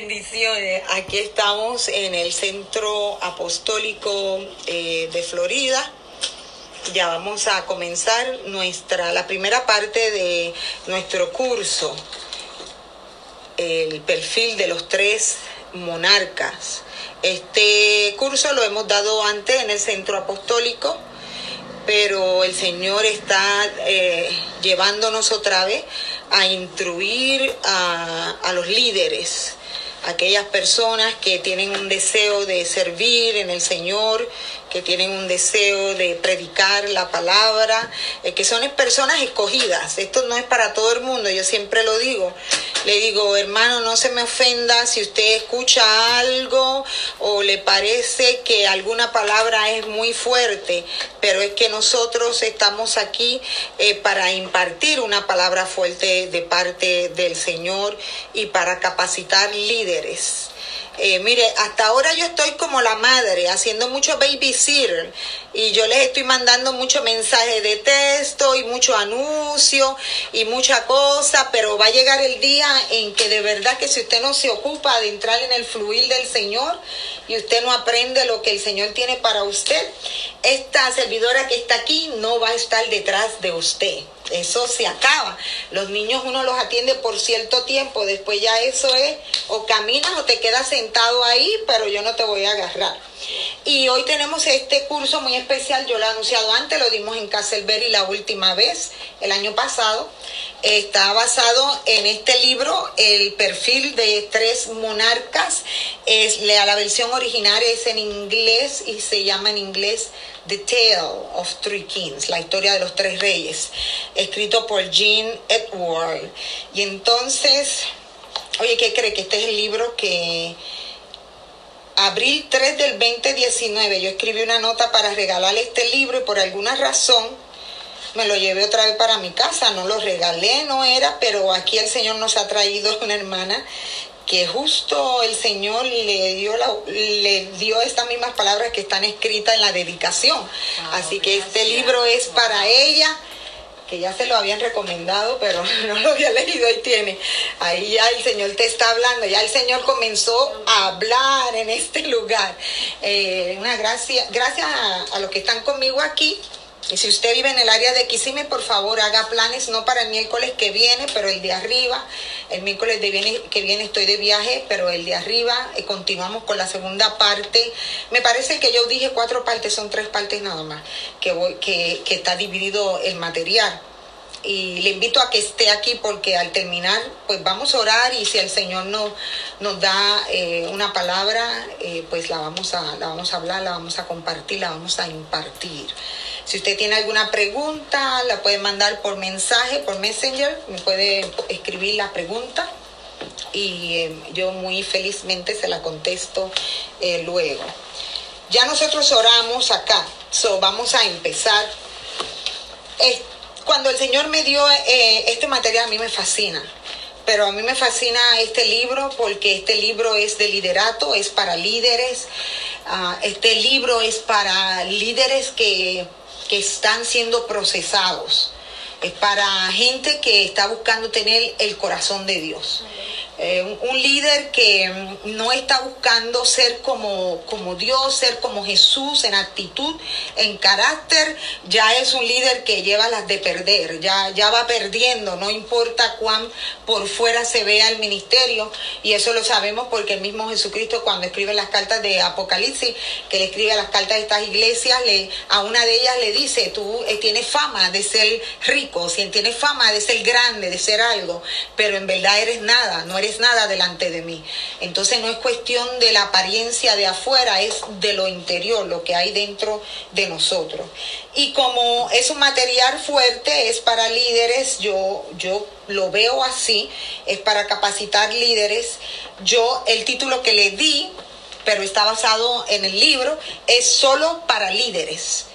Bendiciones. Aquí estamos en el Centro Apostólico eh, de Florida. Ya vamos a comenzar nuestra la primera parte de nuestro curso, el perfil de los tres monarcas. Este curso lo hemos dado antes en el Centro Apostólico, pero el Señor está eh, llevándonos otra vez a instruir a, a los líderes aquellas personas que tienen un deseo de servir en el Señor, que tienen un deseo de predicar la palabra, eh, que son personas escogidas. Esto no es para todo el mundo, yo siempre lo digo. Le digo, hermano, no se me ofenda si usted escucha algo o le parece que alguna palabra es muy fuerte, pero es que nosotros estamos aquí eh, para impartir una palabra fuerte de parte del Señor y para capacitar líderes. Eh, mire, hasta ahora yo estoy como la madre, haciendo mucho babysitter y yo les estoy mandando mucho mensaje de texto y mucho anuncio y mucha cosa, pero va a llegar el día en que de verdad que si usted no se ocupa de entrar en el fluir del Señor y usted no aprende lo que el Señor tiene para usted, esta servidora que está aquí no va a estar detrás de usted eso se acaba. Los niños uno los atiende por cierto tiempo, después ya eso es, o caminas o te quedas sentado ahí, pero yo no te voy a agarrar. Y hoy tenemos este curso muy especial, yo lo he anunciado antes, lo dimos en Castleberry la última vez, el año pasado. Está basado en este libro, el perfil de tres monarcas. Es, la versión original es en inglés y se llama en inglés The Tale of Three Kings, la historia de los tres reyes, escrito por Jean Edward. Y entonces, oye, ¿qué cree? Que este es el libro que abril 3 del 2019 yo escribí una nota para regalarle este libro y por alguna razón me lo llevé otra vez para mi casa, no lo regalé, no era, pero aquí el Señor nos ha traído una hermana que justo el Señor le dio, la, le dio estas mismas palabras que están escritas en la dedicación. Así que este libro es para ella, que ya se lo habían recomendado, pero no lo había leído y tiene. Ahí ya el Señor te está hablando, ya el Señor comenzó a hablar en este lugar. Eh, una gracia, gracias a, a los que están conmigo aquí y si usted vive en el área de Kissimmee, por favor haga planes, no para el miércoles que viene, pero el de arriba. El miércoles de viene, que viene estoy de viaje, pero el de arriba eh, continuamos con la segunda parte. Me parece que yo dije cuatro partes, son tres partes nada más, que, voy, que, que está dividido el material y le invito a que esté aquí porque al terminar pues vamos a orar y si el Señor no, nos da eh, una palabra eh, pues la vamos, a, la vamos a hablar, la vamos a compartir, la vamos a impartir. Si usted tiene alguna pregunta, la puede mandar por mensaje, por Messenger, me puede escribir la pregunta y eh, yo muy felizmente se la contesto eh, luego. Ya nosotros oramos acá, so vamos a empezar. cuando el Señor me dio eh, este material, a mí me fascina pero a mí me fascina este libro porque este libro es de liderato, es para líderes, ah, este libro es para líderes que que están siendo procesados. Es para gente que está buscando tener el corazón de Dios. Eh, un líder que no está buscando ser como, como Dios, ser como Jesús en actitud, en carácter, ya es un líder que lleva las de perder, ya, ya va perdiendo, no importa cuán por fuera se vea el ministerio, y eso lo sabemos porque el mismo Jesucristo cuando escribe las cartas de Apocalipsis, que le escribe las cartas de estas iglesias, le, a una de ellas le dice, tú eh, tienes fama de ser rico, tienes fama de ser grande, de ser algo, pero en verdad eres nada, no eres nada delante de mí. Entonces no es cuestión de la apariencia de afuera, es de lo interior, lo que hay dentro de nosotros. Y como es un material fuerte, es para líderes, yo, yo lo veo así, es para capacitar líderes. Yo el título que le di, pero está basado en el libro, es solo para líderes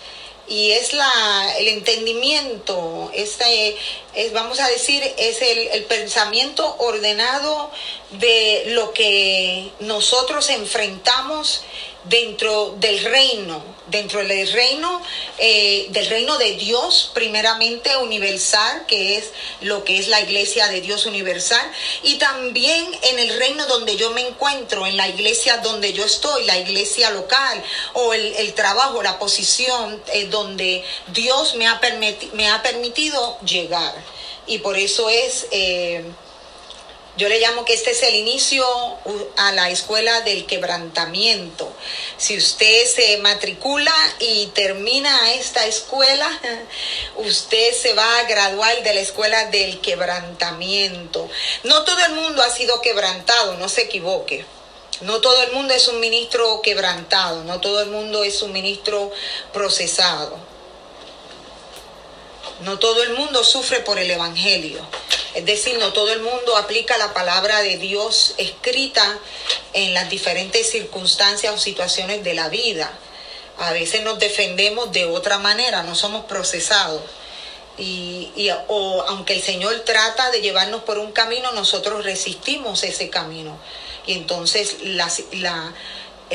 y es la, el entendimiento, este, es, vamos a decir, es el, el, pensamiento ordenado de lo que nosotros enfrentamos dentro del reino, dentro del reino, eh, del reino de Dios, primeramente universal, que es lo que es la iglesia de Dios universal, y también en el reino donde yo me encuentro, en la iglesia donde yo estoy, la iglesia local, o el, trabajo, la posición eh, donde Dios me ha, me ha permitido llegar. Y por eso es... Eh, yo le llamo que este es el inicio a la escuela del quebrantamiento. Si usted se matricula y termina esta escuela, usted se va a graduar de la escuela del quebrantamiento. No todo el mundo ha sido quebrantado, no se equivoque. No todo el mundo es un ministro quebrantado, no todo el mundo es un ministro procesado. No todo el mundo sufre por el Evangelio. Es decir, no todo el mundo aplica la palabra de Dios escrita en las diferentes circunstancias o situaciones de la vida. A veces nos defendemos de otra manera, no somos procesados. Y, o aunque el Señor trata de llevarnos por un camino, nosotros resistimos ese camino. Y entonces la, la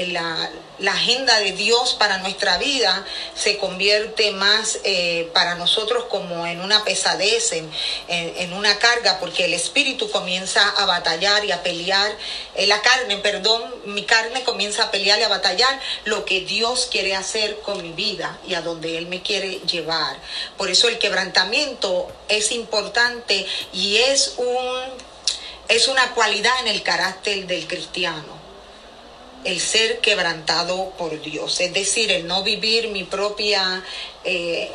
la, agenda de Dios para nuestra vida se convierte más eh, para nosotros como en una pesadez, en, en, una carga, porque el espíritu comienza a batallar y a pelear, eh, la carne, perdón, mi carne comienza a pelear y a batallar lo que Dios quiere hacer con mi vida y a donde Él me quiere llevar. Por eso el quebrantamiento es importante y es un es una cualidad en el carácter del cristiano el ser quebrantado por Dios, es decir, el no vivir mi propia... Eh,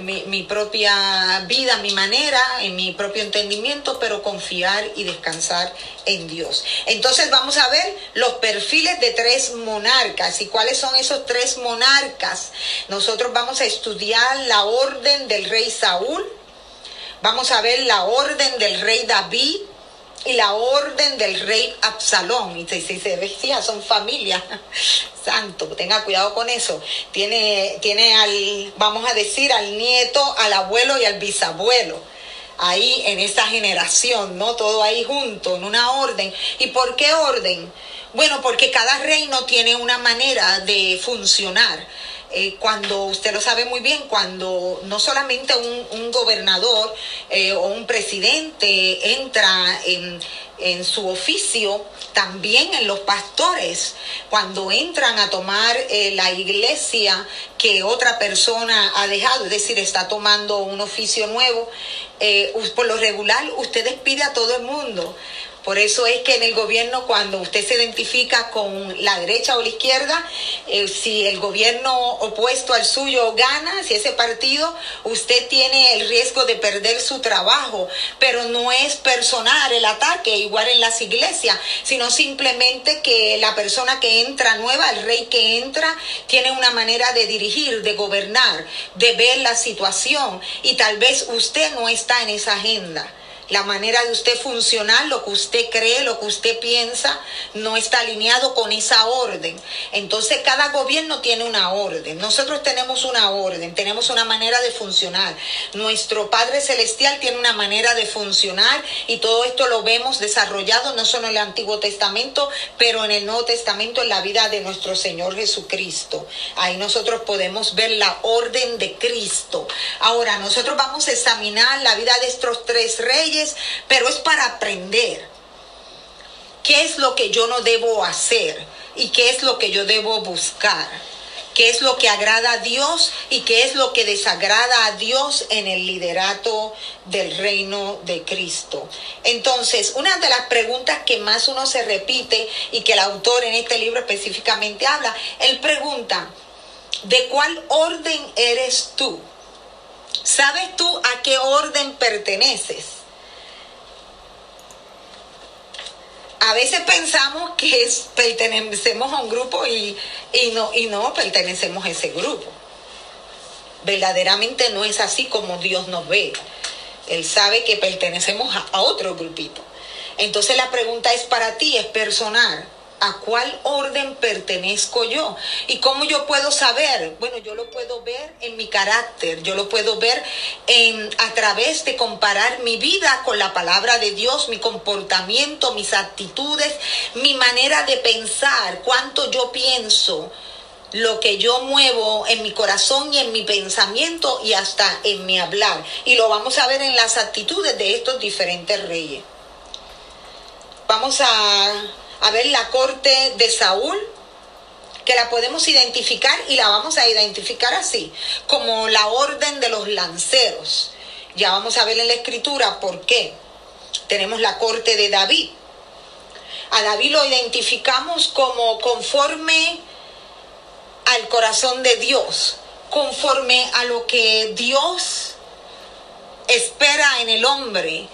mi, propia vida, mi manera, en mi propio entendimiento, pero confiar y descansar en Dios. Entonces vamos a ver los perfiles de tres monarcas y cuáles son esos tres monarcas. Nosotros vamos a estudiar la orden del rey Saúl, vamos a ver la orden del rey David, y la orden del rey Absalón. Y si se decía, son familia. Santo, tenga cuidado con eso. Tiene, tiene al, vamos a decir, al nieto, al abuelo y al bisabuelo. Ahí en esa generación, ¿no? Todo ahí junto, en una orden. ¿Y por qué orden? Bueno, porque cada reino tiene una manera de funcionar. Eh, cuando usted lo sabe muy bien, cuando no solamente un, gobernador eh, o un presidente entra en, en su oficio, también en los pastores, cuando entran a tomar eh, la iglesia que otra persona ha dejado, es decir, está tomando un oficio nuevo, por lo regular usted despide a todo el mundo. Por eso es que en el gobierno, cuando usted se identifica con la derecha o la izquierda, eh, si el gobierno opuesto al suyo gana, si ese partido, usted tiene el riesgo de perder su trabajo. Pero no es personal el ataque, igual en las iglesias, sino simplemente que la persona que entra nueva, el rey que entra, tiene una manera de dirigir, de gobernar, de ver la situación. Y tal vez usted no está en esa agenda la manera de usted funcionar, lo que usted cree, lo que usted piensa, no está alineado con esa orden. Entonces cada gobierno tiene una orden. Nosotros tenemos una orden, tenemos una manera de funcionar. Nuestro Padre Celestial tiene una manera de funcionar y todo esto lo vemos desarrollado no solo en el Antiguo Testamento, pero en el Nuevo Testamento, en la vida de nuestro Señor Jesucristo. Ahí nosotros podemos ver la orden de Cristo. Ahora, nosotros vamos a examinar la vida de estos tres reyes pero es para aprender qué es lo que yo no debo hacer y qué es lo que yo debo buscar qué es lo que agrada a Dios y qué es lo que desagrada a Dios en el liderato del reino de Cristo. Entonces, una de las preguntas que más uno se repite y que el autor en este libro específicamente habla, él pregunta, ¿de cuál orden eres tú? ¿Sabes tú a qué orden perteneces? A veces pensamos que pertenecemos a un grupo y, no, y no pertenecemos a ese grupo. Verdaderamente no es así como Dios nos ve. Él sabe que pertenecemos a otro grupito. Entonces la pregunta es para ti, es personal. ¿A cuál orden pertenezco yo? ¿Y cómo yo puedo saber? Bueno, yo lo puedo ver en mi carácter, yo lo puedo ver en, a través de comparar mi vida con la palabra de Dios, mi comportamiento, mis actitudes, mi manera de pensar, cuánto yo pienso, lo que yo muevo en mi corazón y en mi pensamiento y hasta en mi hablar. Y lo vamos a ver en las actitudes de estos diferentes reyes. Vamos a, a ver la corte de Saúl, que la podemos identificar y la vamos a identificar así, como la orden de los lanceros. Ya vamos a ver en la escritura por qué. Tenemos la corte de David. A David lo identificamos como conforme al corazón de Dios, conforme a lo que Dios espera en el hombre.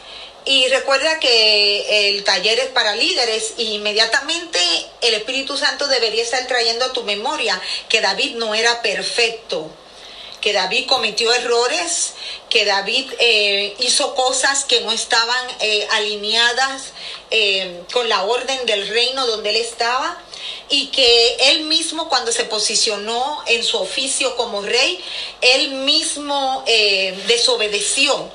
Y recuerda que el taller es para líderes y inmediatamente el Espíritu Santo debería estar trayendo a tu memoria que David no era perfecto, que David cometió errores, que David eh, hizo cosas que no estaban eh, alineadas eh, con la orden del reino donde él estaba y que él mismo cuando se posicionó en su oficio como rey, él mismo desobedeció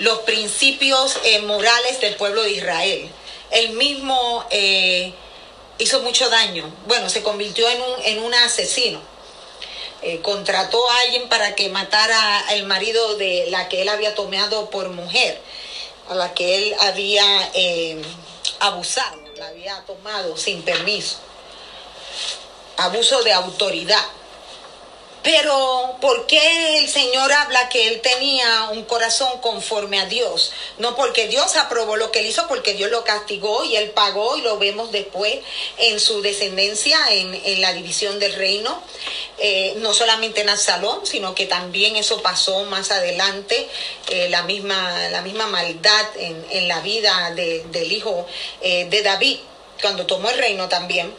los principios eh, morales del pueblo de Israel. Él mismo eh, hizo mucho daño. Bueno, se convirtió en un, en un asesino. contrató a alguien para que matara al marido de la que él había tomado por mujer, a la que él había abusado, la había tomado sin permiso abuso de autoridad. Pero ¿por qué el Señor habla que él tenía un corazón conforme a Dios? No porque Dios aprobó lo que él hizo, porque Dios lo castigó y él pagó y lo vemos después en su descendencia, en, la división del reino. Eh, no solamente en Absalón, sino que también eso pasó más adelante, eh, la, misma, la misma maldad en, la vida del hijo eh, de David, cuando tomó el reino también.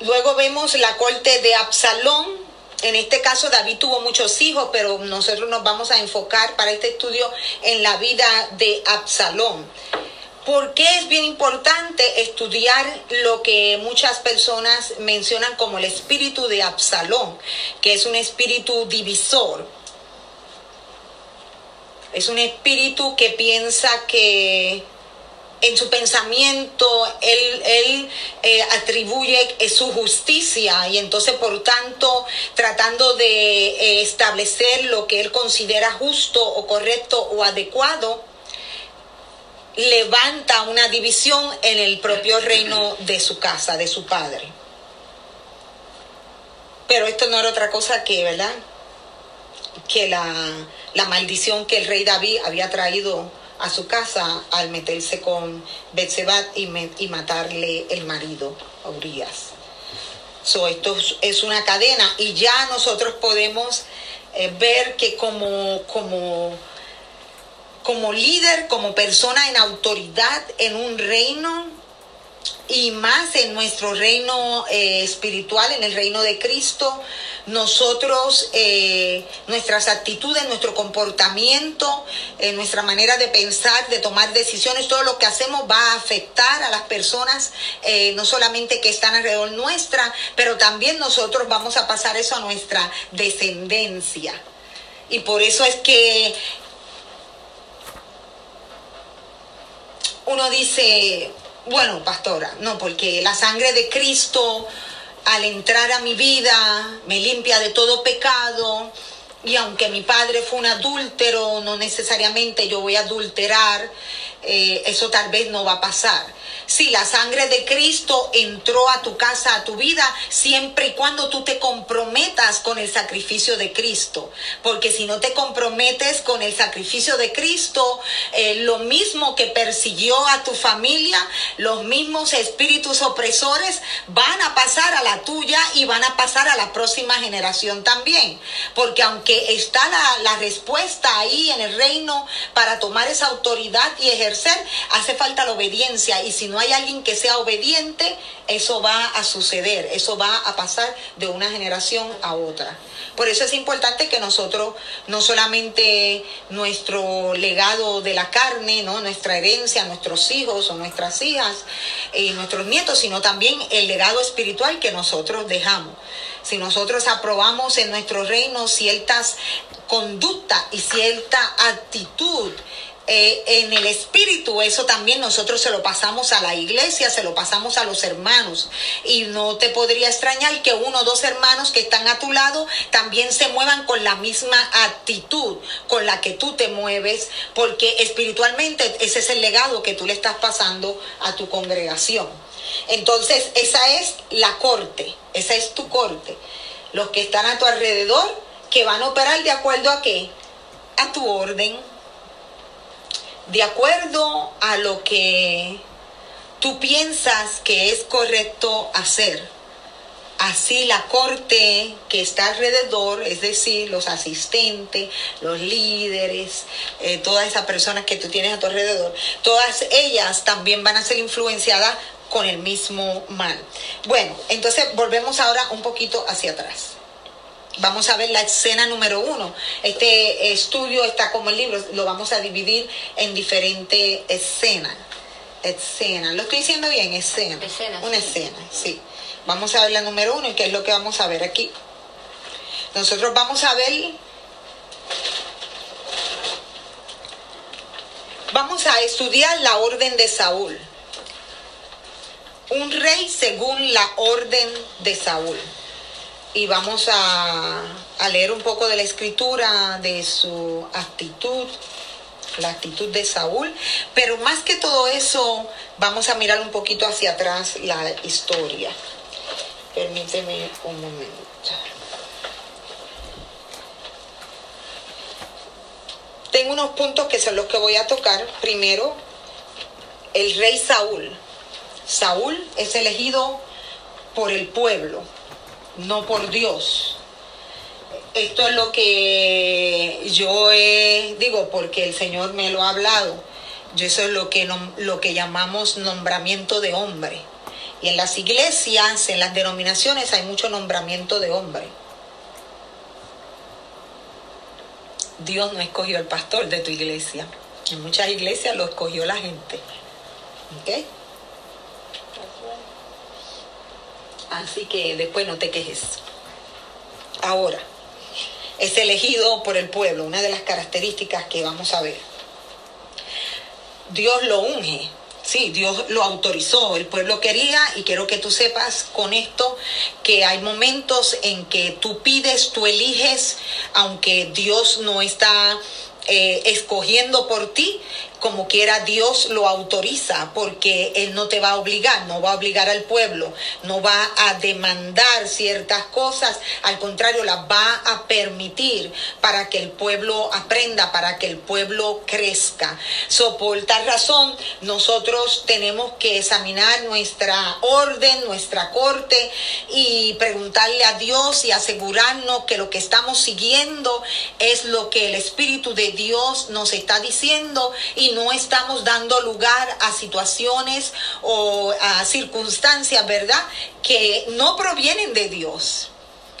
Luego vemos la corte de Absalón. En este caso David tuvo muchos hijos, pero nosotros nos vamos a enfocar para este estudio en la vida de Absalón. ¿Por qué es bien importante estudiar lo que muchas personas mencionan como el espíritu de Absalón, que es un espíritu divisor? Es un espíritu que piensa que en su pensamiento él, él eh, atribuye eh, su justicia y entonces por tanto tratando de eh, establecer lo que él considera justo o correcto o adecuado, levanta una división en el propio reino de su casa, de su padre. Pero esto no era otra cosa que, ¿verdad? Que la, la maldición que el rey David había traído a su casa al meterse con Betsebat y, y matarle el marido a Urias. esto es una cadena y ya nosotros podemos eh, ver que como, como, como líder, como persona en autoridad en un reino, y más en nuestro reino eh, espiritual, en el reino de Cristo, nosotros, eh, nuestras actitudes, nuestro comportamiento, eh, nuestra manera de pensar, de tomar decisiones, todo lo que hacemos va a afectar a las personas, no solamente que están alrededor nuestra, pero también nosotros vamos a pasar eso a nuestra descendencia. Y por eso es que uno dice, bueno, pastora, no, porque la sangre de Cristo al entrar a mi vida me limpia de todo pecado y aunque mi padre fue un adúltero, no necesariamente yo voy a adulterar, eh, eso tal vez no va a pasar. Si la sangre de Cristo entró a tu casa, a tu vida, siempre y cuando tú te comprometas con el sacrificio de Cristo. Porque si no te comprometes con el sacrificio de Cristo, eh, lo mismo que persiguió a tu familia, los mismos espíritus opresores van a pasar a la tuya y van a pasar a la próxima generación también. Porque aunque está la, la respuesta ahí en el reino para tomar esa autoridad y ejercer, hace falta la obediencia. Y si no hay alguien que sea obediente, eso va a suceder, eso va a pasar de una generación a otra. Por eso es importante que nosotros, no solamente nuestro legado de la carne, ¿no? nuestra herencia, nuestros hijos o nuestras hijas y nuestros nietos, sino también el legado espiritual que nosotros dejamos. Si nosotros aprobamos en nuestro reino ciertas conductas y cierta actitud, eh, en el espíritu, eso también nosotros se lo pasamos a la iglesia, se lo pasamos a los hermanos. Y no te podría extrañar que uno o dos hermanos que están a tu lado también se muevan con la misma actitud con la que tú te mueves, porque espiritualmente ese es el legado que tú le estás pasando a tu congregación. Entonces, esa es la corte, esa es tu corte. Los que están a tu alrededor, que van a operar de acuerdo a qué? A tu orden de acuerdo a lo que tú piensas que es correcto hacer. Así la corte que está alrededor, es decir, los asistentes, los líderes, eh, todas esas personas que tú tienes a tu alrededor, todas ellas también van a ser influenciadas con el mismo mal. Bueno, entonces volvemos ahora un poquito hacia atrás. Vamos a ver la escena número uno. Este estudio está como el libro, lo vamos a dividir en diferentes escenas. Escena, lo estoy diciendo bien, escena. Una escena, sí. Vamos a ver la número uno y qué es lo que vamos a ver aquí. Nosotros vamos a ver. Vamos a estudiar la orden de Saúl. Un rey según la orden de Saúl y vamos a, leer un poco de la escritura, de su actitud, la actitud de Saúl, pero más que todo eso, vamos a mirar un poquito hacia atrás la historia. Permíteme un momento. Tengo unos puntos que son los que voy a tocar. Primero, el rey Saúl. Saúl es elegido por el pueblo no por Dios. Esto es lo que yo digo porque el Señor me lo ha hablado. Yo eso es lo que, lo que llamamos nombramiento de hombre. Y en las iglesias, en las denominaciones, hay mucho nombramiento de hombre. Dios no escogió al pastor de tu iglesia. En muchas iglesias lo escogió la gente. ¿Ok? Así que después no te quejes. Ahora, es elegido por el pueblo, una de las características que vamos a ver. Dios lo unge, sí, Dios lo autorizó, el pueblo quería y quiero que tú sepas con esto que hay momentos en que tú pides, tú eliges, aunque Dios no está eh, escogiendo por ti, como quiera Dios lo autoriza, porque Él no te va a obligar, no va a obligar al pueblo, no va a demandar ciertas cosas, al contrario, las va a permitir para que el pueblo aprenda, para que el pueblo crezca. So, por tal razón, nosotros tenemos que examinar nuestra orden, nuestra corte y preguntarle a Dios y asegurarnos que lo que estamos siguiendo es lo que el Espíritu de Dios nos está diciendo y no estamos dando lugar a situaciones o a circunstancias, ¿verdad? Que no provienen de Dios.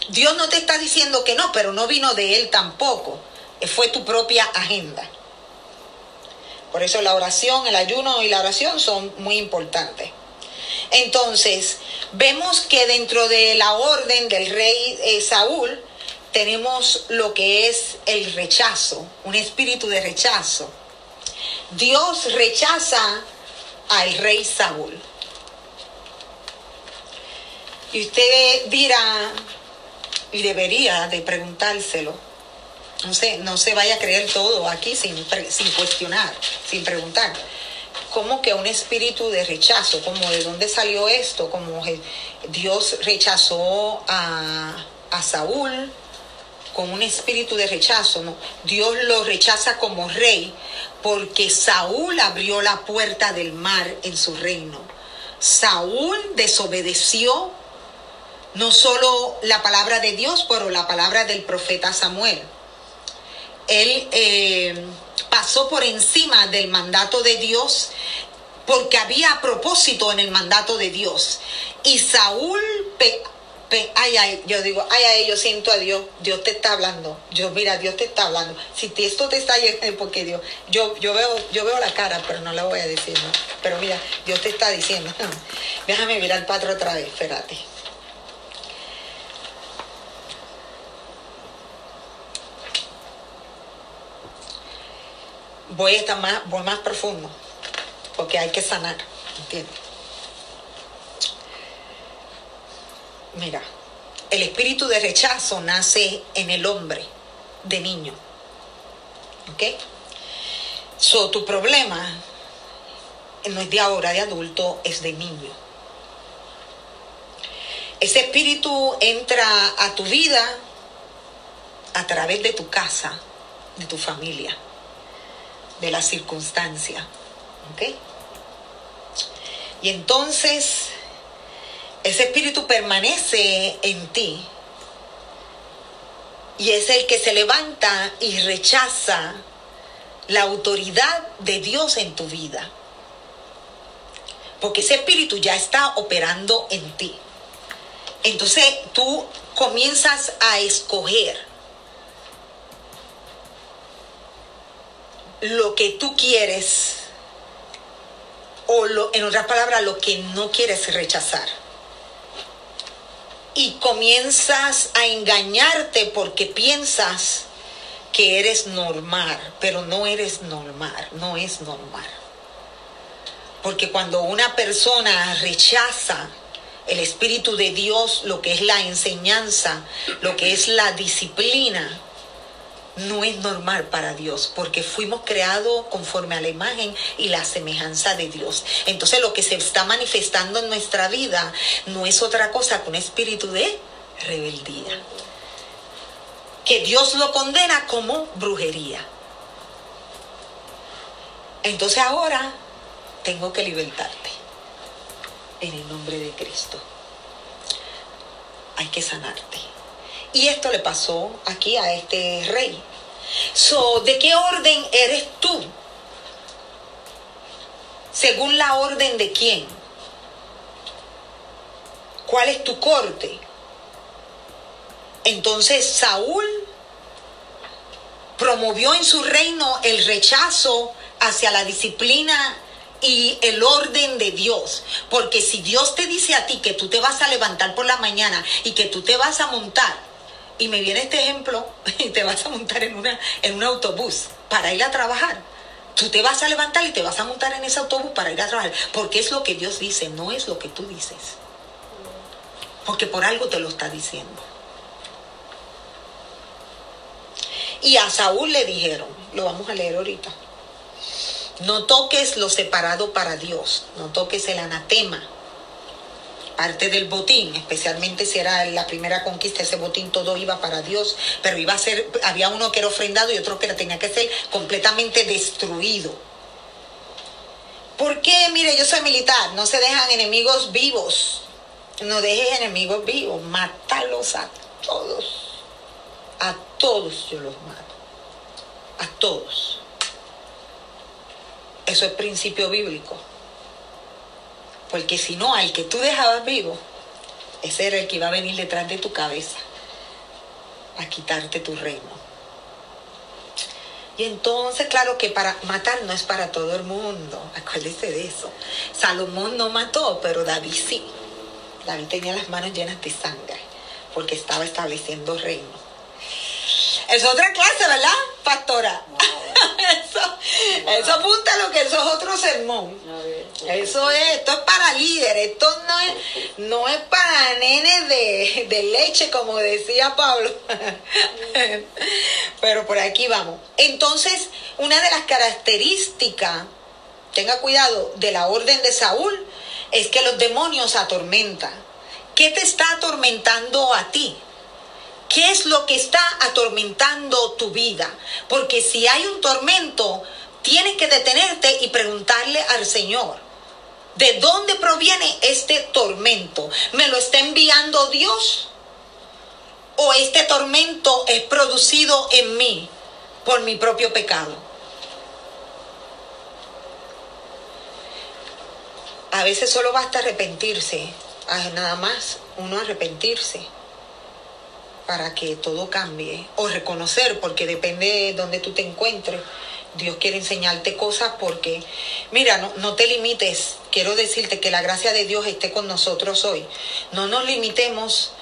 Dios no te está diciendo que no, pero no vino de Él tampoco. Fue tu propia agenda. Por eso la oración, el ayuno y la oración son muy importantes. Entonces, vemos que dentro de la orden del rey eh, Saúl tenemos lo que es el rechazo, un espíritu de rechazo. Dios rechaza al rey Saúl. Y usted dirá, y debería de preguntárselo, no no se vaya a creer todo aquí sin, sin cuestionar, sin preguntar. ¿Cómo que un espíritu de rechazo? ¿Cómo de dónde salió esto? ¿Cómo Dios rechazó a, a Saúl con un espíritu de rechazo? Dios lo rechaza como rey porque Saúl abrió la puerta del mar en su reino. Saúl desobedeció no solo la palabra de Dios, pero la palabra del profeta Samuel. Él eh, pasó por encima del mandato de Dios porque había propósito en el mandato de Dios. Y Saúl, ay, ay, yo digo, ay, ay, yo siento a Dios, Dios te está hablando. Yo, mira, Dios te está hablando. Si esto te está llegando, porque Dios, yo, yo, veo, yo veo la cara, pero no la voy a decir, ¿no? Pero mira, Dios te está diciendo. Déjame mirar al patro otra vez, espérate. voy a estar más, voy más profundo, porque hay que sanar, ¿entiendes? Mira, el espíritu de rechazo nace en el hombre de niño. ¿Ok? So, tu problema no es de ahora, de adulto, es de niño. Ese espíritu entra a tu vida a través de tu casa, de tu familia de la circunstancia. ¿Ok? Y entonces ese espíritu permanece en ti y es el que se levanta y rechaza la autoridad de Dios en tu vida. Porque ese espíritu ya está operando en ti. Entonces tú comienzas a escoger lo que tú quieres o en otras palabras lo que no quieres rechazar. Y comienzas a engañarte porque piensas que eres normal, pero no eres normal, no es normal. Porque cuando una persona rechaza el Espíritu de Dios, lo que es la enseñanza, lo que es la disciplina, no es normal para Dios, porque fuimos creados conforme a la imagen y la semejanza de Dios. Entonces lo que se está manifestando en nuestra vida no es otra cosa que un espíritu de rebeldía, que Dios lo condena como brujería. Entonces ahora tengo que libertarte en el nombre de Cristo. Hay que sanarte. Y esto le pasó aquí a este rey. ¿De qué orden eres tú? Según la orden de quién? ¿Cuál es tu corte? Entonces Saúl promovió en su reino el rechazo hacia la disciplina y el orden de Dios. Porque si Dios te dice a ti que tú te vas a levantar por la mañana y que tú te vas a montar y me viene este ejemplo y te vas a montar en, una, en un autobús para ir a trabajar. Tú te vas a levantar y te vas a montar en ese autobús para ir a trabajar. Porque es lo que Dios dice, no es lo que tú dices. Porque por algo te lo está diciendo. Y a Saúl le dijeron, lo vamos a leer ahorita, no toques lo separado para Dios, no toques el anatema parte del botín, especialmente si era la primera conquista, ese botín todo iba para Dios, pero iba a ser, había uno que era ofrendado y otro que tenía que ser completamente destruido. ¿Por qué? Mire, yo soy militar, no se dejan enemigos vivos, no dejes enemigos vivos, mátalos a todos, a todos yo los mato, a todos. Eso es principio bíblico. Porque si no, al que tú dejabas vivo, ese era el que iba a venir detrás de tu cabeza a quitarte tu reino. Y entonces, claro que para matar no es para todo el mundo. Acuérdese de eso. Salomón no mató, pero David sí. David tenía las manos llenas de sangre porque estaba estableciendo reino. Es otra clase, ¿verdad, pastora? Eso, apunta a lo que eso es otro sermón. Eso es, esto es para líderes, esto no es, no es para nenes de, de leche, como decía Pablo. Pero por aquí vamos. Entonces, una de las características, tenga cuidado, de la orden de Saúl es que los demonios atormentan. ¿Qué te está atormentando a ti? ¿Qué es lo que está atormentando tu vida? Porque si hay un tormento, tienes que detenerte y preguntarle al Señor, ¿de dónde proviene este tormento? ¿Me lo está enviando Dios? ¿O este tormento es producido en mí por mi propio pecado? A veces solo basta arrepentirse, nada más uno arrepentirse para que todo cambie o reconocer, porque depende de donde tú te encuentres. Dios quiere enseñarte cosas porque, mira, no, no, te limites. Quiero decirte que la gracia de Dios esté con nosotros hoy. No nos limitemos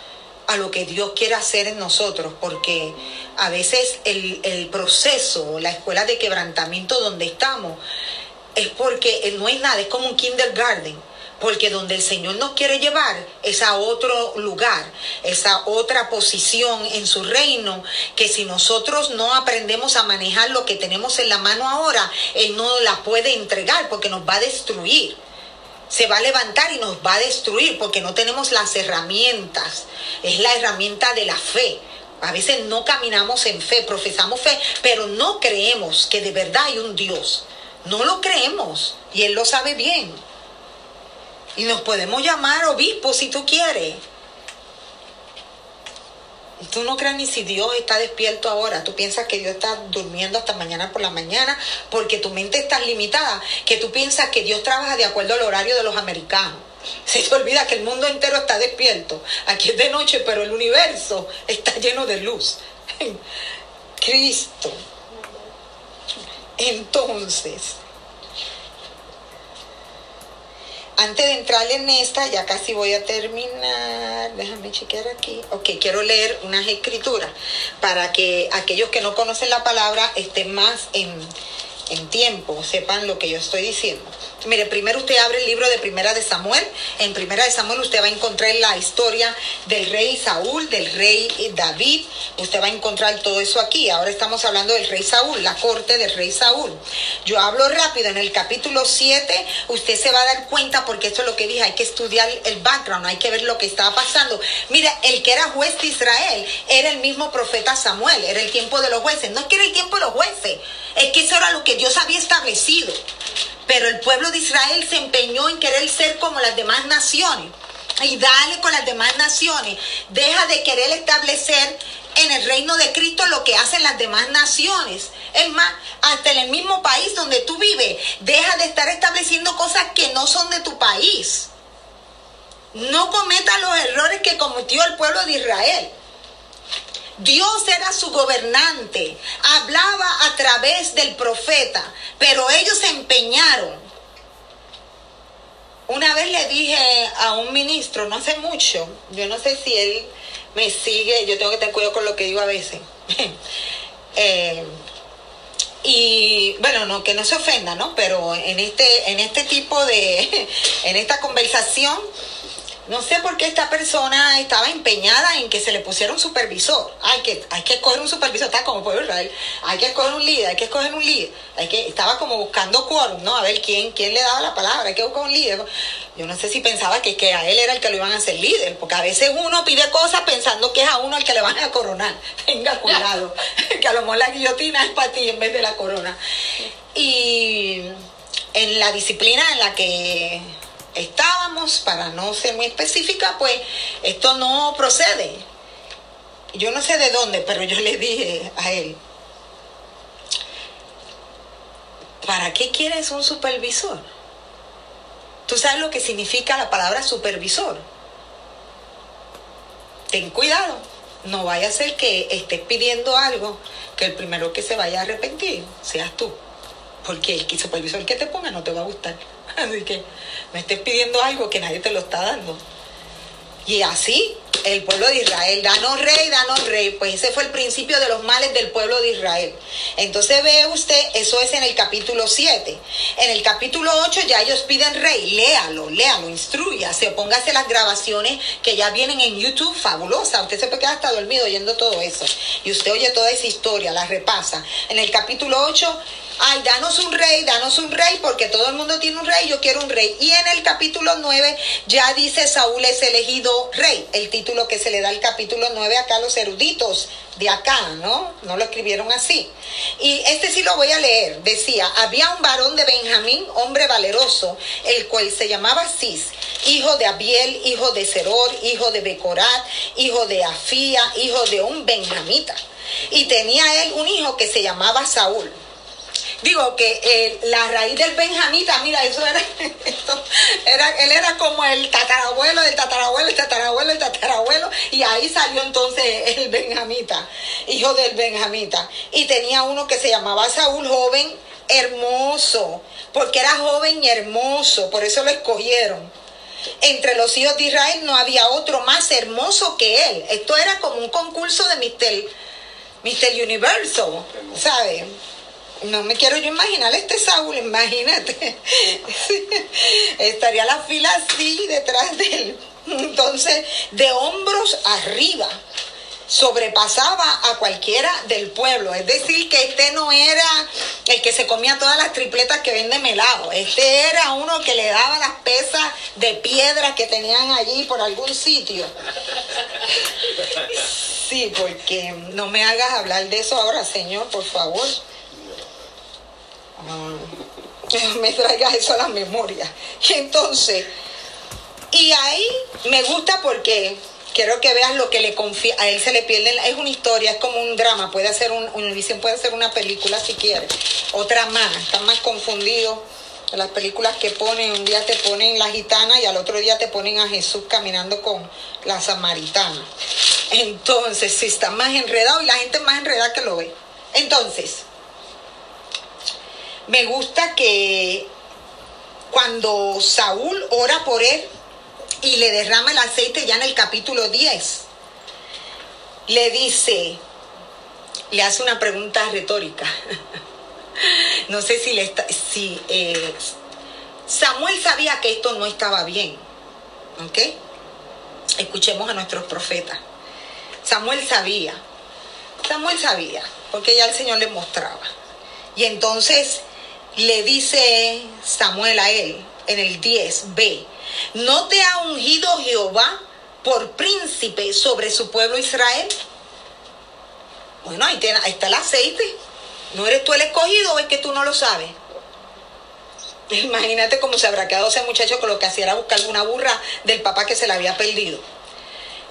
a lo que Dios quiere hacer en nosotros, porque a veces el, el proceso, la escuela de quebrantamiento donde estamos, es porque no es nada, es como un kindergarten porque donde el Señor nos quiere llevar es a otro lugar, esa otra posición en su reino, que si nosotros no aprendemos a manejar lo que tenemos en la mano ahora, Él no la puede entregar porque nos va a destruir. Se va a levantar y nos va a destruir porque no tenemos las herramientas. Es la herramienta de la fe. A veces no caminamos en fe, profesamos fe, pero no creemos que de verdad hay un Dios. No lo creemos y Él lo sabe bien. Y nos podemos llamar obispos si tú quieres. Tú no crees ni si Dios está despierto ahora. Tú piensas que Dios está durmiendo hasta mañana por la mañana porque tu mente está limitada. Que tú piensas que Dios trabaja de acuerdo al horario de los americanos. Se te olvida que el mundo entero está despierto. Aquí es de noche, pero el universo está lleno de luz. Cristo. Entonces, antes de entrar en esta, ya casi voy a terminar, déjame chequear aquí. Ok, quiero leer unas escrituras para que aquellos que no conocen la palabra estén más en, en tiempo, sepan lo que yo estoy diciendo. Mire, primero usted abre el libro de Primera de Samuel. En Primera de Samuel usted va a encontrar la historia del rey Saúl, del rey David. Usted va a encontrar todo eso aquí. Ahora estamos hablando del rey Saúl, la corte del rey Saúl. Yo hablo rápido. En el capítulo 7 usted se va a dar cuenta, porque esto es lo que dije, hay que estudiar el background, hay que ver lo que estaba pasando. Mira, el que era juez de Israel era el mismo profeta Samuel, era el tiempo de los jueces. No es que era el tiempo de los jueces, es que eso era lo que Dios había establecido. Pero el pueblo de Israel se empeñó en querer ser como las demás naciones. Y dale con las demás naciones. Deja de querer establecer en el reino de Cristo lo que hacen las demás naciones. Es más, hasta en el mismo país donde tú vives, deja de estar estableciendo cosas que no son de tu país. No cometa los errores que cometió el pueblo de Israel. Dios era su gobernante, hablaba a través del profeta, pero ellos se empeñaron. Una vez le dije a un ministro, no hace mucho, yo no sé si él me sigue, yo tengo que tener cuidado con lo que digo a veces. Eh, y bueno, no que no se ofenda, ¿no? Pero en este en este tipo de en esta conversación no sé por qué esta persona estaba empeñada en que se le pusiera un supervisor. Hay que, hay que escoger un supervisor, está como pueblo Israel. Hay que escoger un líder, hay que escoger un líder. Hay que, estaba como buscando quórum, ¿no? A ver quién, quién le daba la palabra, hay que buscar un líder. Yo no sé si pensaba que, que a él era el que lo iban a hacer líder, porque a veces uno pide cosas pensando que es a uno el que le van a coronar. Tenga cuidado, que a lo mejor la guillotina es para ti en vez de la corona. Y en la disciplina en la que estábamos, para no ser muy específica, pues esto no procede. Yo no sé de dónde, pero yo le dije a él, ¿para qué quieres un supervisor? ¿Tú sabes lo que significa la palabra supervisor? Ten cuidado, no vaya a ser que estés pidiendo algo que el primero que se vaya a arrepentir seas tú, porque el supervisor que te ponga no te va a gustar. Así que me estés pidiendo algo que nadie te lo está dando. Y así el pueblo de Israel, danos rey, danos rey. Pues ese fue el principio de los males del pueblo de Israel. Entonces ve usted, eso es en el capítulo 7. En el capítulo 8 ya ellos piden rey. Léalo, léalo, instruyase, póngase las grabaciones que ya vienen en YouTube, fabulosa. Usted se puede quedar hasta dormido oyendo todo eso. Y usted oye toda esa historia, la repasa. En el capítulo 8 ay, danos un rey, danos un rey, porque todo el mundo tiene un rey, yo quiero un rey. Y en el capítulo 9 ya dice Saúl es elegido rey, el que se le da al capítulo 9 acá a los eruditos de acá, ¿no? No lo escribieron así. Y este sí lo voy a leer. Decía, había un varón de Benjamín, hombre valeroso, el cual se llamaba Cis, hijo de Abiel, hijo de Seror, hijo de Becorat, hijo de Afía, hijo de un benjamita. Y tenía él un hijo que se llamaba Saúl. Digo que eh, la raíz del benjamita, mira, eso era, era, él era como el tatarabuelo, el tatarabuelo, el tatarabuelo, el tatarabuelo, y ahí salió entonces el benjamita, hijo del benjamita. Y tenía uno que se llamaba Saúl, joven, hermoso, porque era joven y hermoso, por eso lo escogieron. Entre los hijos de Israel no había otro más hermoso que él. Esto era como un concurso de Mister, Mister Universo, ¿sabes? No me quiero yo imaginar este Saúl, imagínate. Estaría la fila así detrás de él. Entonces, de hombros arriba sobrepasaba a cualquiera del pueblo. Es decir, que este no era el que se comía todas las tripletas que vende melado. Este era uno que le daba las pesas de piedra que tenían allí por algún sitio. Sí, porque no me hagas hablar de eso ahora, Señor, por favor. Me traigas eso a la memoria. Entonces, y ahí me gusta porque quiero que veas lo que le confía, a él se le pierde, es una historia, es como un drama, puede hacer un, puede ser una película si quiere, otra más, está más confundido. Las películas que ponen, un día te ponen la gitana y al otro día te ponen a Jesús caminando con la samaritana. Entonces, si está más enredado y la gente más enredada que lo ve. Entonces, me gusta que cuando Saúl ora por él, y le derrama el aceite ya en el capítulo 10. Le dice, le hace una pregunta retórica. no sé si le está, eh, Samuel sabía que esto no estaba bien. ¿Ok? Escuchemos a nuestros profetas. Samuel sabía. Samuel sabía, porque ya el Señor le mostraba. Y entonces le dice Samuel a él en el 10b, ¿No te ha ungido Jehová por príncipe sobre su pueblo Israel? Bueno, ahí, está el aceite. ¿No eres tú el escogido o es que tú no lo sabes? Imagínate cómo se habrá quedado ese muchacho con lo que hacía era buscar una burra del papá que se la había perdido.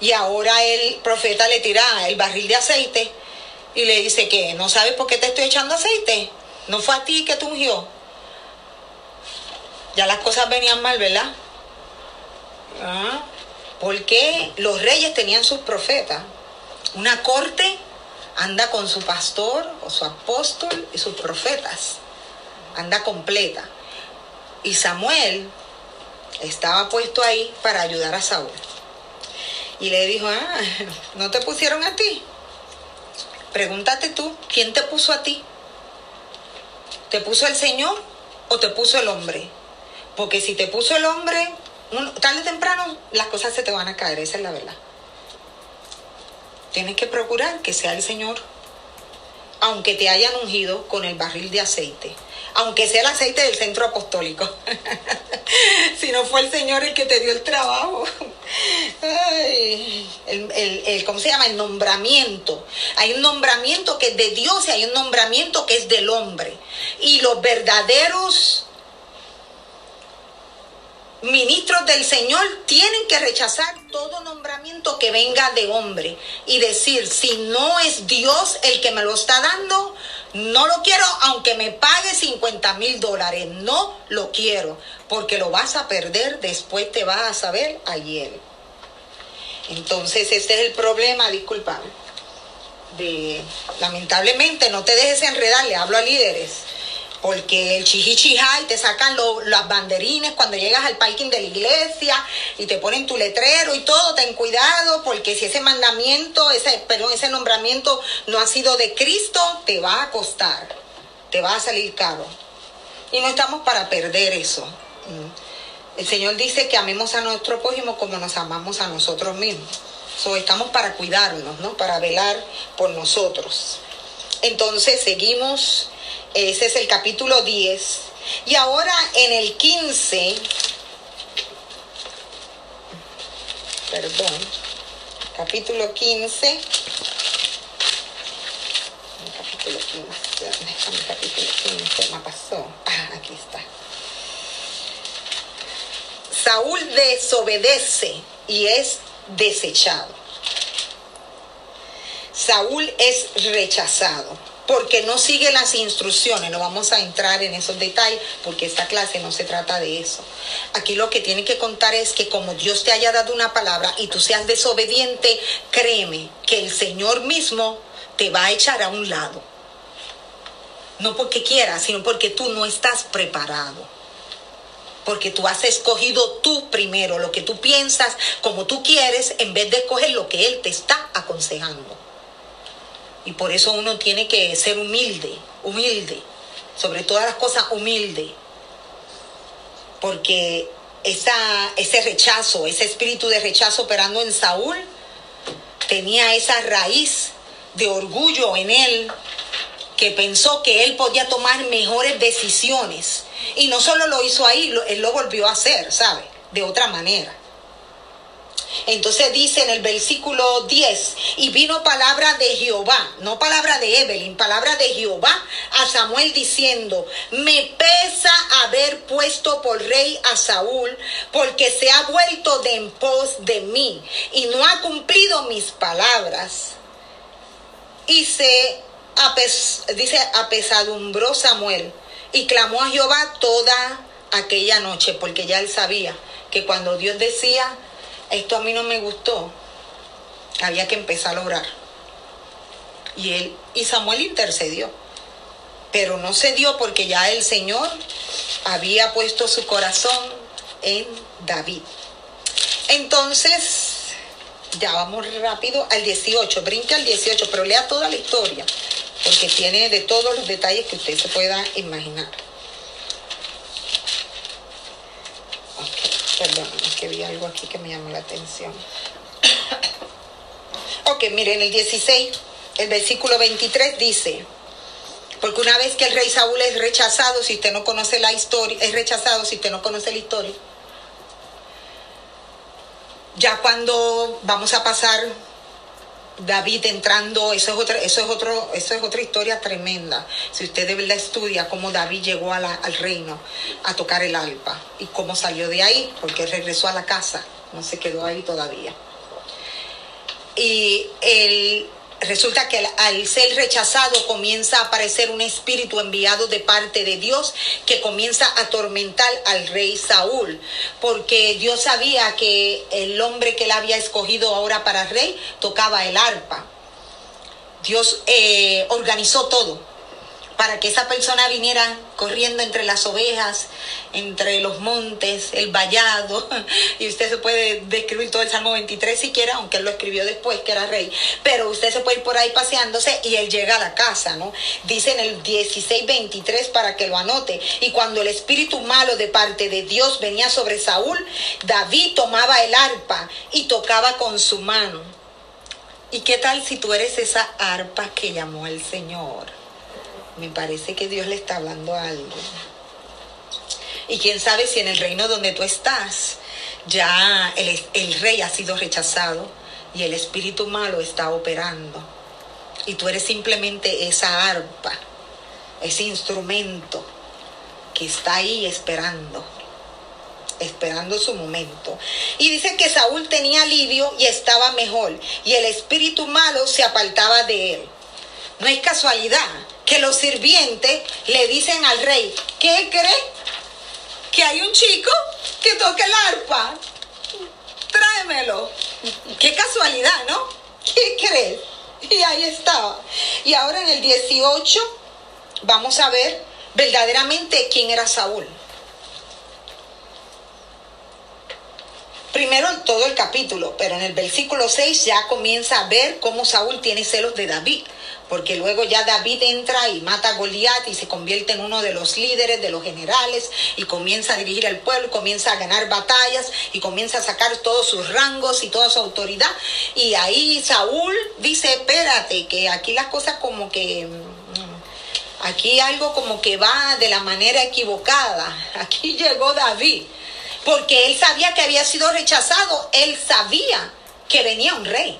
Y ahora el profeta le tira el barril de aceite y le dice que no sabes por qué te estoy echando aceite. No fue a ti que te ungió. Ya las cosas venían mal, ¿verdad? ¿Ah? Porque los reyes tenían sus profetas. Una corte anda con su pastor o su apóstol y sus profetas. Anda completa. Y Samuel estaba puesto ahí para ayudar a Saúl. Y le dijo, ah, ¿no te pusieron a ti? Pregúntate tú, ¿quién te puso a ti? ¿Te puso el Señor o te puso el hombre? Porque si te puso el hombre, tarde o temprano las cosas se te van a caer, esa es la verdad. Tienes que procurar que sea el Señor, aunque te hayan ungido con el barril de aceite, aunque sea el aceite del centro apostólico. si no fue el Señor el que te dio el trabajo. el, el, ¿Cómo se llama? El nombramiento. Hay un nombramiento que es de Dios y hay un nombramiento que es del hombre. Y los verdaderos ministros del Señor tienen que rechazar todo nombramiento que venga de hombre y decir, si no es Dios el que me lo está dando, no lo quiero aunque me pague 50 mil dólares, no lo quiero, porque lo vas a perder, después te vas a saber ayer. Entonces ese es el problema, disculpa, de lamentablemente no te dejes enredar, le hablo a líderes porque el chihichijá y te sacan las banderines cuando llegas al parking de la iglesia y te ponen tu letrero y todo, ten cuidado porque si ese mandamiento, ese, perdón, ese nombramiento no ha sido de Cristo, te va a costar, te va a salir caro. Y no estamos para perder eso. Mm. El Señor dice que amemos a nuestro prójimo como nos amamos a nosotros mismos. So, estamos para cuidarnos, ¿no? Para velar por nosotros. Entonces seguimos ese es el capítulo 10. Y ahora en el 15, perdón, capítulo 15, capítulo 15, capítulo 15? Me pasó. Ah, aquí está. Saúl desobedece y es desechado. Saúl es rechazado. Porque no sigue las instrucciones. No vamos a entrar en esos detalles porque esta clase no se trata de eso. Aquí lo que tiene que contar es que como Dios te haya dado una palabra y tú seas desobediente, créeme que el Señor mismo te va a echar a un lado. No porque quieras, sino porque tú no estás preparado porque tú has escogido tú primero lo que tú piensas, como tú quieres, en vez de escoger lo que Él te está aconsejando. Y por eso uno tiene que ser humilde, humilde, sobre todas las cosas humilde, porque esa, ese rechazo, ese espíritu de rechazo operando en Saúl, tenía esa raíz de orgullo en él, que pensó que él podía tomar mejores decisiones y no solo lo hizo ahí, él lo volvió a hacer, ¿sabe? De otra manera. Entonces dice en el versículo 10, y vino palabra de Jehová, no palabra de Evelyn, palabra de Jehová a Samuel diciendo, me pesa haber puesto por rey a Saúl, porque se ha vuelto de en pos de mí y no ha cumplido mis palabras. Y se, dice, apesadumbró Samuel y clamó a Jehová toda aquella noche, porque ya él sabía que cuando Dios decía, esto a mí no me gustó, había que empezar a orar. Y él y Samuel intercedió. Pero no se dio porque ya el Señor había puesto su corazón en David. Entonces, ya vamos rápido al 18, brinca al 18, pero lea toda la historia porque tiene de todos los detalles que usted se pueda imaginar. Perdón, es que vi algo aquí que me llamó la atención. ok, miren, el 16, el versículo 23 dice, porque una vez que el rey Saúl es rechazado, si usted no conoce la historia, es rechazado si usted no conoce la historia, ya cuando vamos a pasar David entrando, eso es otra, eso es otro, eso es otra historia tremenda. Si usted de verdad estudia cómo David llegó al reino a tocar el alpa y cómo salió de ahí, porque regresó a la casa, no se quedó ahí todavía. Y el, Resulta que al ser rechazado comienza a aparecer un espíritu enviado de parte de Dios que comienza a atormentar al rey Saúl, porque Dios sabía que el hombre que él había escogido ahora para rey tocaba el arpa. Dios eh, organizó todo para que esa persona viniera corriendo entre las ovejas, entre los montes, el vallado, y usted se puede describir todo el Salmo 23 si quiere, aunque él lo escribió después que era rey, pero usted se puede ir por ahí paseándose y él llega a la casa, ¿no? Dice en el 16, 23 para que lo anote, y cuando el espíritu malo de parte de Dios venía sobre Saúl, David tomaba el arpa y tocaba con su mano. ¿Y qué tal si tú eres esa arpa que llamó el Señor? Me parece que Dios le está hablando algo. Y quién sabe si en el reino donde tú estás ya el, el rey ha sido rechazado y el espíritu malo está operando. Y tú eres simplemente esa arpa, ese instrumento que está ahí esperando, esperando su momento. Y dice que Saúl tenía alivio y estaba mejor, y el espíritu malo se apartaba de él. No es casualidad que los sirvientes le dicen al rey, ¿qué cree? Que hay un chico que toca el arpa. Tráemelo. Qué casualidad, ¿no? ¿Qué crees? Y ahí estaba. Y ahora en el 18 vamos a ver verdaderamente quién era Saúl. Primero en todo el capítulo, pero en el versículo 6 ya comienza a ver cómo Saúl tiene celos de David porque luego ya David entra y mata a Goliat y se convierte en uno de los líderes, de los generales, y comienza a dirigir al pueblo, comienza a ganar batallas y comienza a sacar todos sus rangos y toda su autoridad. Y ahí Saúl dice, espérate, que aquí las cosas como que... Mm, aquí algo como que va de la manera equivocada. Aquí llegó David, porque él sabía que había sido rechazado, él sabía que venía un rey.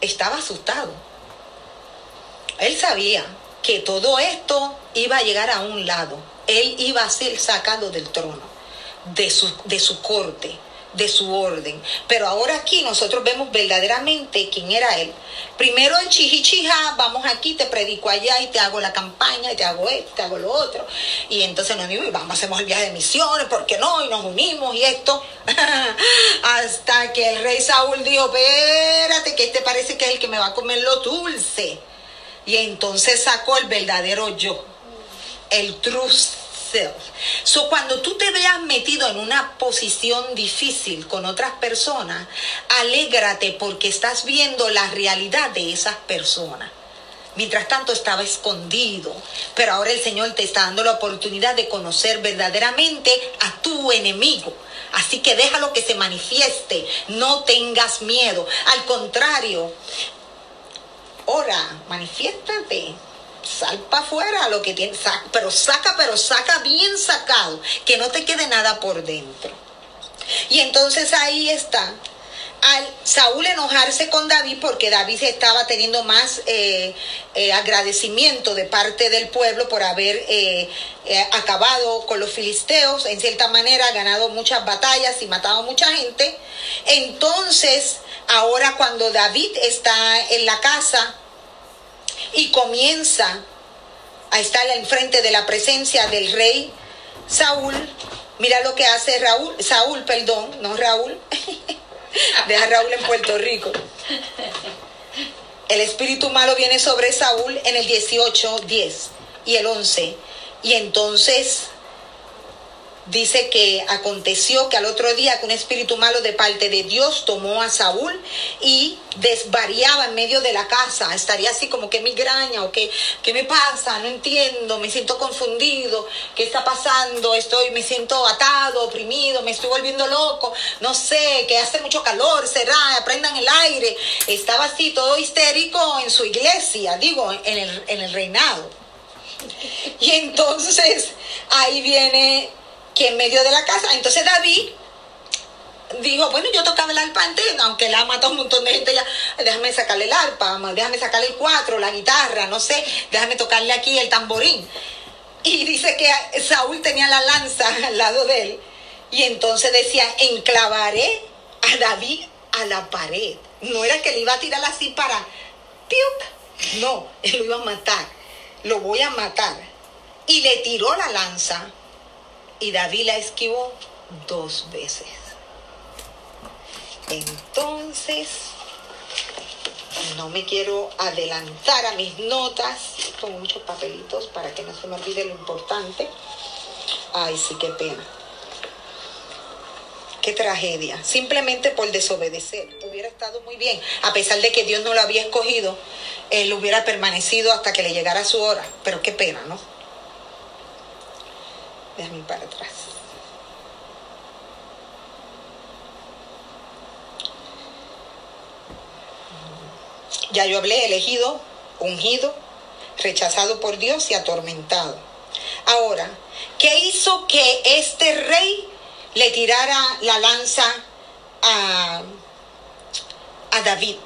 Estaba asustado él sabía que todo esto iba a llegar a un lado. Él iba a ser sacado del trono, de su, de su corte, de su orden. Pero ahora aquí nosotros vemos verdaderamente quién era él. Primero en Chihichija, vamos aquí, te predico allá y te hago la campaña, y te hago esto, te hago lo otro. Y entonces nos unimos y vamos, hacemos el viaje de misiones, ¿por qué no? Y nos unimos y esto. Hasta que el rey Saúl dijo, espérate, que este parece que es el que me va a comer lo dulce. Y entonces sacó el verdadero yo, el So, cuando tú te veas metido en una posición difícil con otras personas, alégrate porque estás viendo la realidad de esas personas. Mientras tanto estaba escondido, pero ahora el Señor te está dando la oportunidad de conocer verdaderamente a tu enemigo. Así que déjalo que se manifieste, no tengas miedo. Al contrario, ora, manifiéstate, sal para afuera lo que tienes, pero saca, pero saca bien sacado, que no te quede nada por dentro. Y entonces ahí está. Al Saúl enojarse con David porque David estaba teniendo más eh, eh, agradecimiento de parte del pueblo por haber eh, acabado con los filisteos, en cierta manera ganado muchas batallas y matado mucha gente. Entonces, ahora cuando David está en la casa, y comienza a estar enfrente de la presencia del rey Saúl. Mira lo que hace Raúl, Saúl, perdón, no Raúl. Deja Raúl en Puerto Rico. El espíritu malo viene sobre Saúl en el 18, 10 y el 11. Y entonces dice que aconteció que al otro día que un espíritu malo de parte de Dios tomó a Saúl y desvariaba en medio de la casa. Estaría así como que migraña o que qué me pasa, no entiendo, me siento confundido, qué está pasando, estoy me siento atado, oprimido, me estoy volviendo loco, no sé, que hace mucho calor, será, aprendan el aire. Estaba así todo histérico en su iglesia, digo, en el reinado. Y entonces ahí viene que en medio de la casa, entonces David dijo, bueno, yo tocaba el arpa antes, aunque la ha matado un montón de gente ya, déjame sacarle el arpa, déjame sacarle el cuatro, la guitarra, no sé, déjame tocarle aquí el tamborín. Y dice que Saúl tenía la lanza al lado de él, y entonces decía, enclavaré a David a la pared. No era que le iba a tirar así para, ¡piuc! no, él lo iba a matar, lo voy a matar. Y le tiró la lanza y David la esquivó dos veces. Entonces, no me quiero adelantar a mis notas. Pongo muchos papelitos para que no se me olvide lo importante. Ay, sí, qué pena. Qué tragedia. Simplemente por desobedecer. Hubiera estado muy bien. A pesar de que Dios no lo había escogido, él hubiera permanecido hasta que le llegara su hora. Pero qué pena, ¿no? Déjame para atrás. Ya yo hablé, elegido, ungido, rechazado por Dios y atormentado. Ahora, ¿qué hizo que este rey le tirara la lanza a, a David?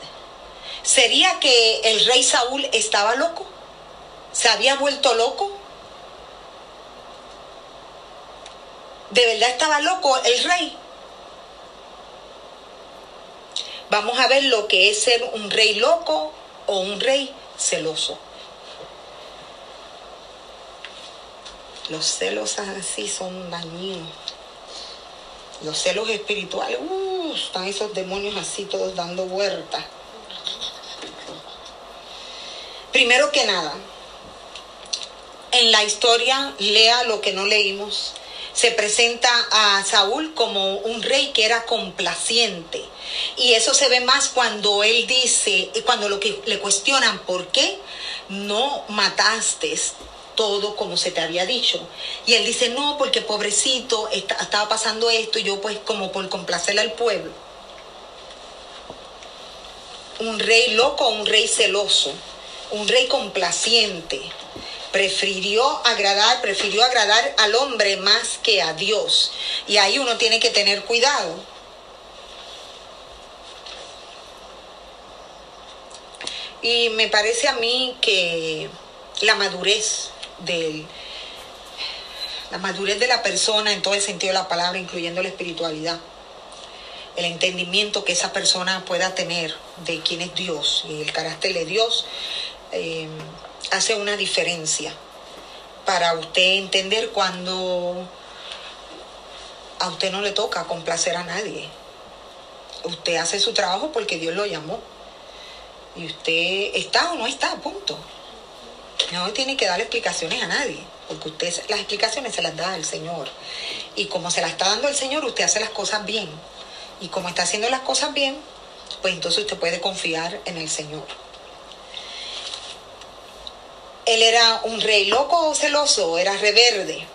¿Sería que el rey Saúl estaba loco? ¿Se había vuelto loco? ¿De verdad estaba loco el rey? Vamos a ver lo que es ser un rey loco o un rey celoso. Los celos así son dañinos. Los celos espirituales, uh, están esos demonios así todos dando vueltas. Primero que nada, en la historia lea lo que no leímos se presenta a Saúl como un rey que era complaciente. Y eso se ve más cuando él dice, cuando lo que le cuestionan, ¿por qué no mataste todo como se te había dicho? Y él dice, no, porque pobrecito, estaba pasando esto y yo pues como por complacerle al pueblo. Un rey loco, un rey celoso, un rey complaciente prefirió agradar, prefirió agradar al hombre más que a Dios. Y ahí uno tiene que tener cuidado. Y me parece a mí que la madurez del la madurez de la persona en todo el sentido de la palabra, incluyendo la espiritualidad, el entendimiento que esa persona pueda tener de quién es Dios y el carácter de Dios eh, hace una diferencia para usted entender cuando a usted no le toca complacer a nadie. Usted hace su trabajo porque Dios lo llamó. Y usted está o no está, punto. No tiene que dar explicaciones a nadie, porque usted las explicaciones se las da el Señor. Y como se las está dando el Señor, usted hace las cosas bien. Y como está haciendo las cosas bien, pues entonces usted puede confiar en el Señor. Él era un rey loco o celoso, era reverde.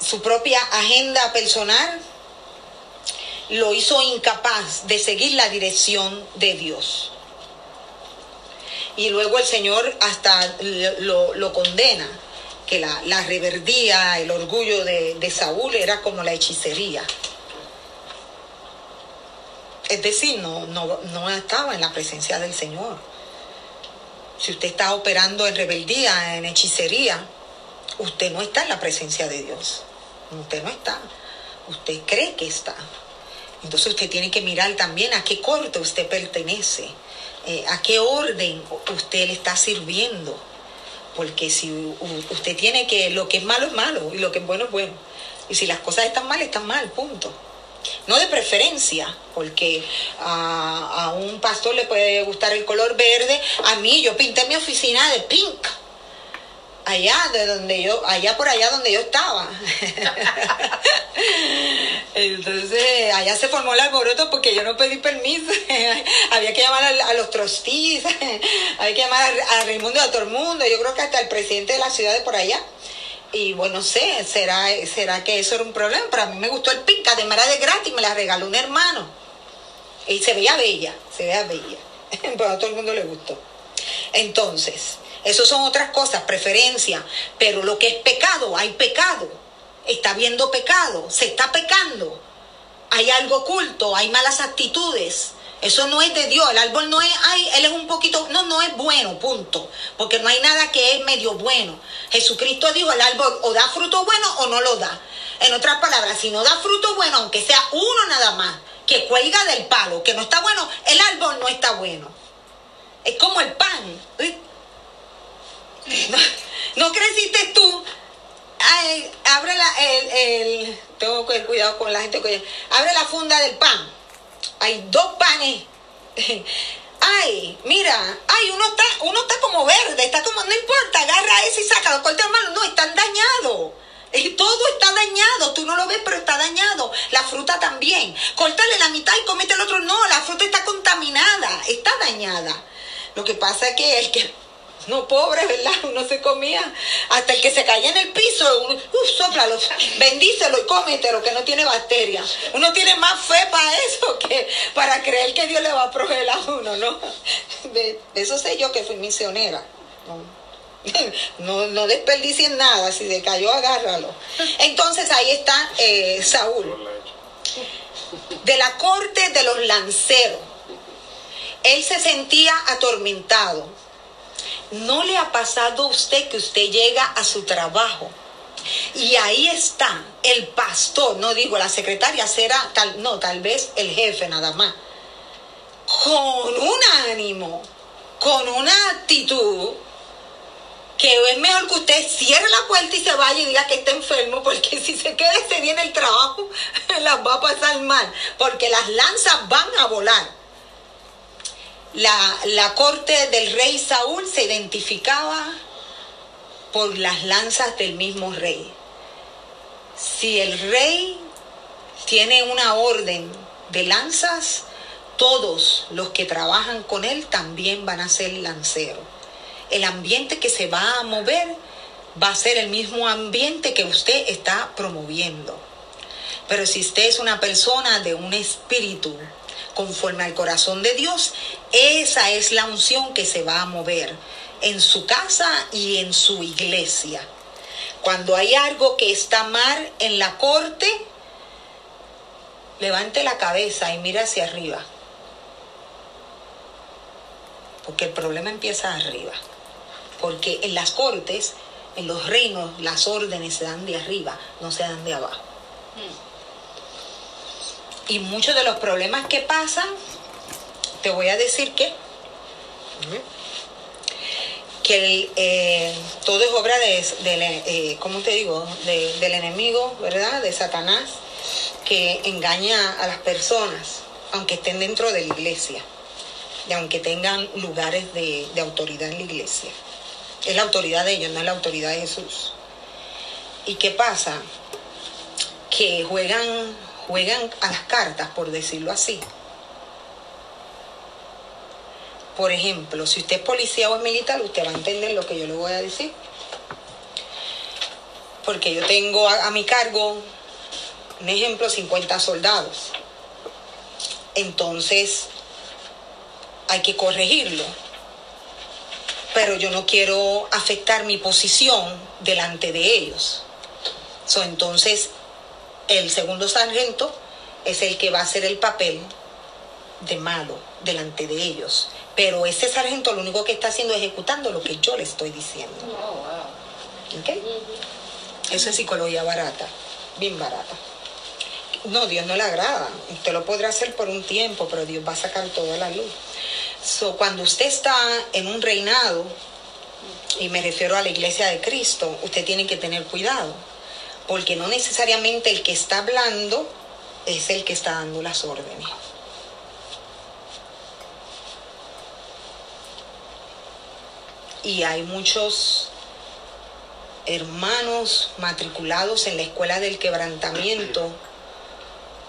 Su propia agenda personal lo hizo incapaz de seguir la dirección de Dios. Y luego el Señor hasta lo, condena, que la, reverdía, el orgullo de, de Saúl era como la hechicería. Es decir, no, no, no estaba en la presencia del Señor. Si usted está operando en rebeldía, en hechicería, usted no está en la presencia de Dios. Usted no está. Usted cree que está. Entonces usted tiene que mirar también a qué corte usted pertenece, eh, a qué orden usted le está sirviendo. Porque si usted tiene que, lo que es malo es malo y lo que es bueno es bueno. Y si las cosas están mal, están mal, punto no de preferencia, porque a, un pastor le puede gustar el color verde, a mí yo pinté mi oficina de pink, allá de donde yo, allá por allá donde yo estaba. Entonces, allá se formó el alboroto porque yo no pedí permiso. había que llamar a, los trustees, había que llamar a, a Raimundo y a todo el mundo. Yo creo que hasta el presidente de la ciudad de por allá. Y bueno, no sé, ¿será, ¿será que eso era un problema? Pero a mí me gustó el pink, además era de gratis, me la regaló un hermano. Y se veía bella, se veía bella. Pero a todo el mundo le gustó. Entonces, eso son otras cosas, preferencia. Pero lo que es pecado, hay pecado. Está habiendo pecado, se está pecando. Hay algo oculto, hay malas actitudes. Eso no es de Dios. El árbol no es, ay, él es un poquito, no, no es bueno, punto. Porque no hay nada que es medio bueno. Jesucristo dijo, el árbol o da fruto bueno o no lo da. En otras palabras, si no da fruto bueno, aunque sea uno nada más, que cuelga del palo, que no está bueno, el árbol no está bueno. Es como el pan. No, creciste tú. Ay, abre la, el, el, tengo que cuidado con la gente. Abre la funda del pan hay dos panes. Ay, mira, ay, uno está, uno está como verde, está como, no importa, agarra ese y sácalo, corta hermano, no, están dañados. Todo está dañado, tú no lo ves, pero está dañado. La fruta también. Córtale la mitad y comete el otro. No, la fruta está contaminada, está dañada. Lo que pasa es que el que no, pobre, ¿verdad? Uno se comía hasta el que se caía en el piso, uno, uh, soplalo, bendícelo y cómetelo, que no tiene bacterias. Uno tiene más fe para eso que para creer que Dios le va a proveer a uno, ¿no? Eso sé yo que fui misionera. No, no desperdicien nada, si se cayó, agárralo. Entonces ahí está eh, Saúl, de la corte de los lanceros. Él se sentía atormentado ¿No le ha pasado a usted que usted llega a su trabajo y ahí está el pastor, no digo la secretaria, será tal, no, tal vez el jefe nada más, con un ánimo, con una actitud que es mejor que usted cierre la puerta y se vaya y diga que está enfermo, porque si se queda ese día en el trabajo, las va a pasar mal, porque las lanzas van a volar la, corte del rey Saúl se identificaba por las lanzas del mismo rey. Si el rey tiene una orden de lanzas, todos los que trabajan con él también van a ser lanceros. El ambiente que se va a mover va a ser el mismo ambiente que usted está promoviendo. Pero si usted es una persona de un espíritu conforme al corazón de Dios, esa es la unción que se va a mover en su casa y en su iglesia. Cuando hay algo que está mal en la corte, levante la cabeza y mire hacia arriba. Porque el problema empieza arriba. Porque en las cortes, en los reinos, las órdenes se dan de arriba, no se dan de abajo. Y muchos de los problemas que pasan, te voy a decir que, que eh, todo es obra de, eh, ¿cómo te digo? del enemigo, ¿verdad? De Satanás, que engaña a las personas, aunque estén dentro de la iglesia, y aunque tengan lugares de, de autoridad en la iglesia. Es la autoridad de ellos, no es la autoridad de Jesús. ¿Y qué pasa? Que juegan, juegan a las cartas, por decirlo así. Por ejemplo, si usted es policía o es militar, usted va a entender lo que yo le voy a decir. Porque yo tengo a, mi cargo, un ejemplo, 50 soldados. Entonces, hay que corregirlo pero yo no quiero afectar mi posición delante de ellos. entonces, el segundo sargento es el que va a hacer el papel de malo delante de ellos. Pero ese sargento lo único que está haciendo es ejecutando lo que yo le estoy diciendo. Oh, ¿Okay? Eso es psicología barata, bien barata. No, Dios no le agrada. Usted lo podrá hacer por un tiempo, pero Dios va a sacar toda la luz. So, cuando usted está en un reinado, y me refiero a la iglesia de Cristo, usted tiene que tener cuidado, porque no necesariamente el que está hablando es el que está dando las órdenes. Y hay muchos hermanos matriculados en la escuela del quebrantamiento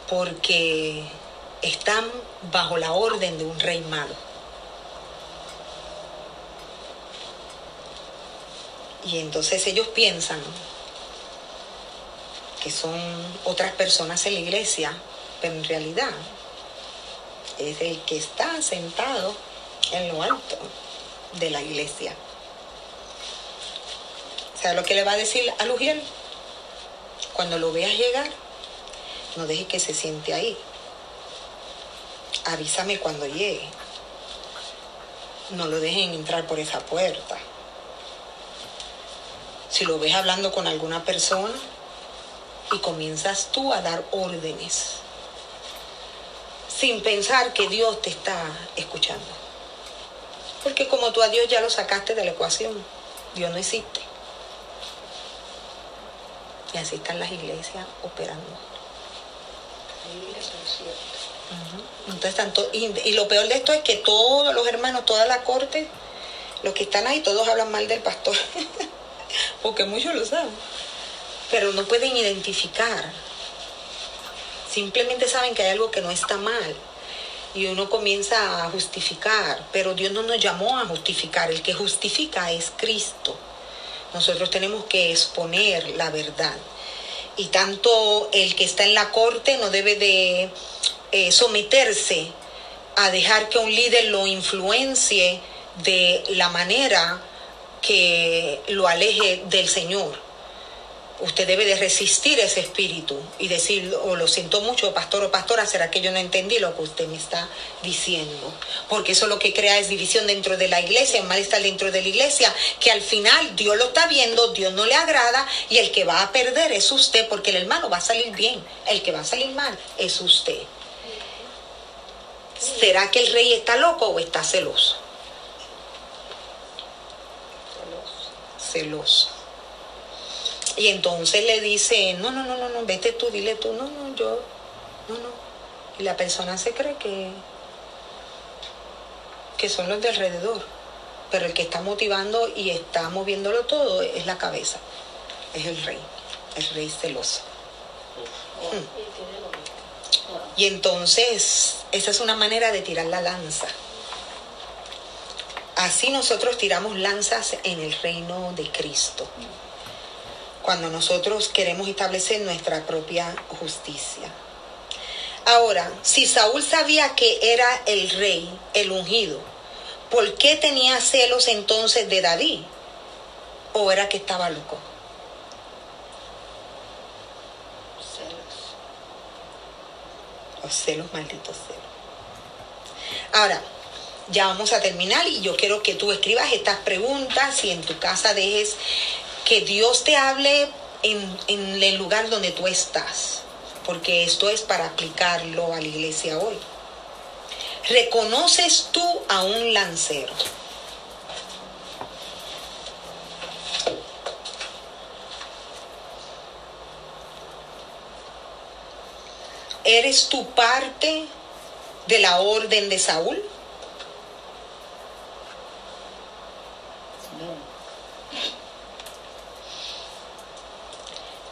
porque están bajo la orden de un rey malo. Y entonces ellos piensan que son otras personas en la iglesia, pero en realidad es el que está sentado en lo alto de la iglesia. ¿Sabe lo que le va a decir a Lugiel? Cuando lo veas llegar, no deje que se siente ahí. Avísame cuando llegue. No lo dejen entrar por esa puerta si lo ves hablando con alguna persona y comienzas tú a dar órdenes sin pensar que Dios te está escuchando. Porque como tú a Dios ya lo sacaste de la ecuación, Dios no existe. Y así están las iglesias operando. Entonces, tanto, y, y, lo peor de esto es que todos los hermanos, toda la corte, los que están ahí, todos hablan mal del pastor. porque muchos lo saben, pero no pueden identificar. Simplemente saben que hay algo que no está mal y uno comienza a justificar, pero Dios no nos llamó a justificar, el que justifica es Cristo. Nosotros tenemos que exponer la verdad. Y tanto el que está en la corte no debe de eh, someterse a dejar que un líder lo influencie de la manera que lo aleje del Señor. Usted debe de resistir ese espíritu y decir, o lo siento mucho, pastor o pastora, será que yo no entendí lo que usted me está diciendo. Porque eso lo que crea es división dentro de la iglesia, el mal está dentro de la iglesia, que al final Dios lo está viendo, Dios no le agrada y el que va a perder es usted, porque el hermano va a salir bien, el que va a salir mal es usted. ¿Será que el rey está loco o está celoso? celoso. Y entonces le dice, no, no, no, no, no, vete tú, dile tú, no, no, yo, no, no. Y la persona se cree que, que son los de alrededor. Pero el que está motivando y está moviéndolo todo es la cabeza, es el rey, el rey celoso. Hmm. Y entonces, esa es una manera de tirar la lanza. Así nosotros tiramos lanzas en el reino de Cristo. Cuando nosotros queremos establecer nuestra propia justicia. Ahora, si Saúl sabía que era el rey, el ungido, ¿por qué tenía celos entonces de David? ¿O era que estaba loco? Celos. Los celos, malditos celos. Ahora, ya vamos a terminar y yo quiero que tú escribas estas preguntas y en tu casa dejes que Dios te hable en, el lugar donde tú estás. porque esto es para aplicarlo a la iglesia hoy. ¿Reconoces tú a un lancero? ¿Eres tu parte de la orden de Saúl?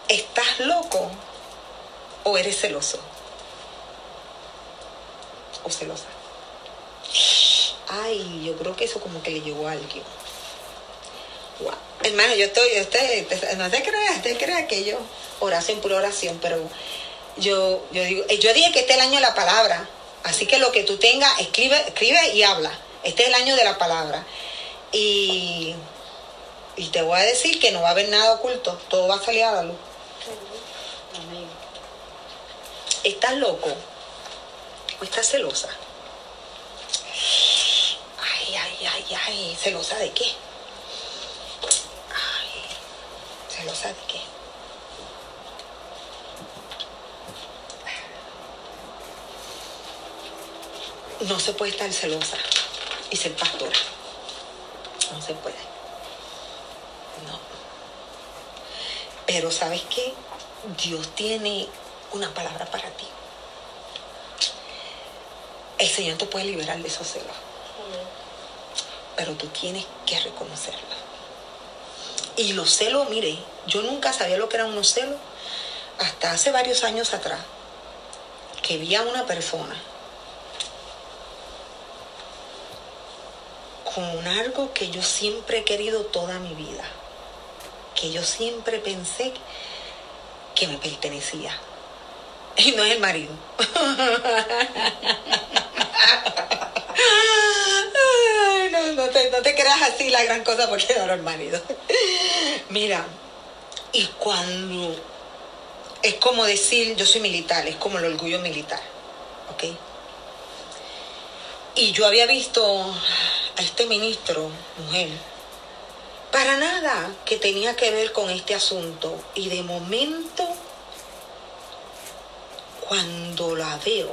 ¿Estás loco o eres celoso? ¿O celosa? Ay, yo creo que eso como que le llegó a alguien. Hermano, yo estoy, usted, no te creas, te creas que yo, oración, pura oración, pero yo, yo digo, eh, yo dije que este es el año de la palabra, así que lo que tú tengas, escribe, escribe y habla. Este es el año de la palabra. Y, y te voy a decir que no va a haber nada oculto, todo va a salir a la luz. ¿Estás loco? ¿O estás celosa? Ay, ay, ay, ay, ¿celosa de qué? Ay, ¿celosa de qué? No se puede estar celosa y ser pastora. No se puede. No. Pero ¿sabes qué? Dios tiene una palabra para ti. El Señor te puede liberar de esos celos. Pero tú tienes que reconocerla. Y los celos, mire, yo nunca sabía lo que eran unos celos hasta hace varios años atrás, que vi a una persona con algo que yo siempre he querido toda mi vida, que yo siempre pensé que me pertenecía. Y no es el marido. no, te, creas así la gran cosa porque no era el marido. Mira, y cuando es como decir, yo soy militar, es como el orgullo militar, ¿ok? Y yo había visto a este ministro, mujer, para nada que tenía que ver con este asunto. Y de momento cuando la veo,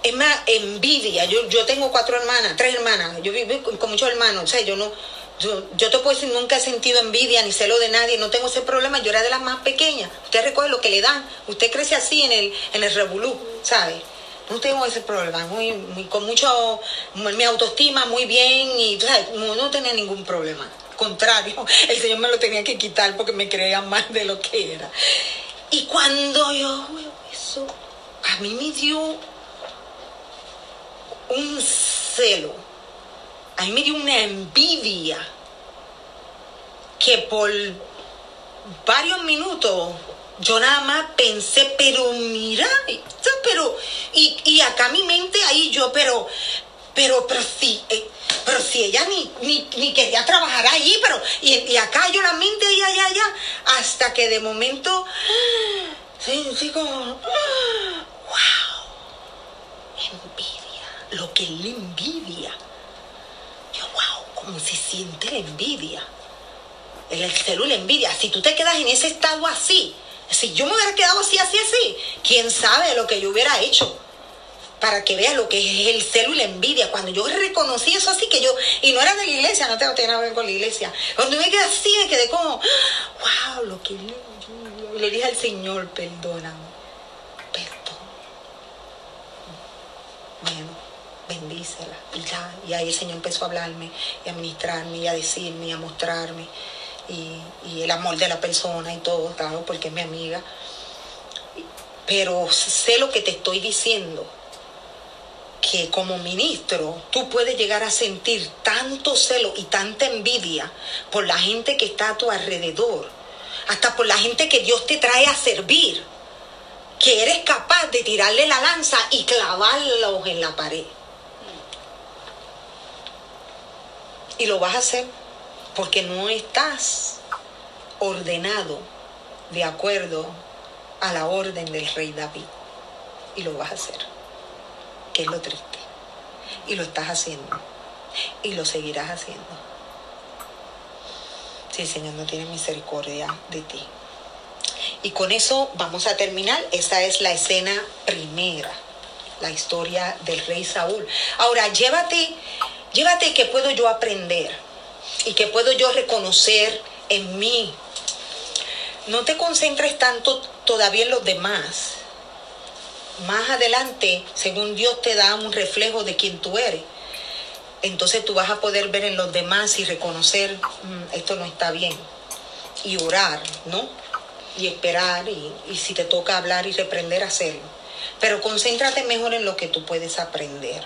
es más, envidia. Yo, yo tengo cuatro hermanas, tres hermanas, yo vivo con, muchos hermanos, o sea, yo no, yo, te puedo decir, nunca he sentido envidia ni celo de nadie, no tengo ese problema, yo era de las más pequeñas. Usted recuerda lo que le dan, usted crece así en el, en el revolú, ¿sabe? No tengo ese problema, muy, muy, con mucho, mi autoestima muy bien y No, no tenía ningún problema. Contrario, el Señor me lo tenía que quitar porque me creía más de lo que era. Y cuando yo veo eso, a mí me dio un celo, a mí me dio una envidia que por varios minutos yo nada más pensé, pero mira, pero, y, acá mi mente ahí yo, pero, pero, pero sí, eh, pero si ella ni, ni, quería trabajar ahí, pero y, acá yo la mente allá, allá, allá, hasta que de momento, sí, sí, como, wow, envidia, lo que él envidia. Yo, wow, cómo se siente la envidia. El celular envidia. Si tú te quedas en ese estado así, si yo me hubiera quedado así, así, así, quién sabe lo que yo hubiera hecho para que veas lo que es el celo y la envidia. Cuando yo reconocí eso así que yo, y no era de la iglesia, no tengo nada que ver con la iglesia. Cuando me quedé así, me quedé como, wow, lo que yo, le dije al Señor, perdóname, perdón. Bueno, bendícela. Y ya, y ahí el Señor empezó a hablarme y a ministrarme y a decirme y a mostrarme. Y, y el amor de la persona y todo, claro, porque es mi amiga. Pero sé lo que te estoy diciendo que como ministro tú puedes llegar a sentir tanto celo y tanta envidia por la gente que está a tu alrededor, hasta por la gente que Dios te trae a servir, que eres capaz de tirarle la lanza y clavarlos en la pared. Y lo vas a hacer porque no estás ordenado de acuerdo a la orden del rey David. Y lo vas a hacer es lo triste. Y lo estás haciendo. Y lo seguirás haciendo. Si el Señor no tiene misericordia de ti. Y con eso vamos a terminar. Esa es la escena primera, la historia del rey Saúl. Ahora, llévate, llévate que puedo yo aprender y que puedo yo reconocer en mí. No te concentres tanto todavía en los demás. Más adelante, según Dios te da un reflejo de quién tú eres, entonces tú vas a poder ver en los demás y reconocer, mm, esto no está bien. Y orar, ¿no? Y esperar, y, si te toca hablar y reprender, hacerlo. Pero concéntrate mejor en lo que tú puedes aprender.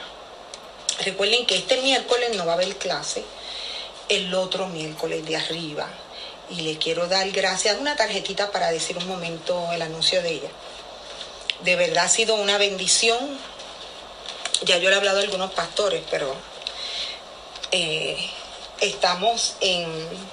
Recuerden que este miércoles no va a haber clase, el otro miércoles de arriba. Y le quiero dar gracias, una tarjetita para decir un momento el anuncio de ella. De verdad ha sido una bendición. Ya yo le he hablado a algunos pastores, pero eh, estamos en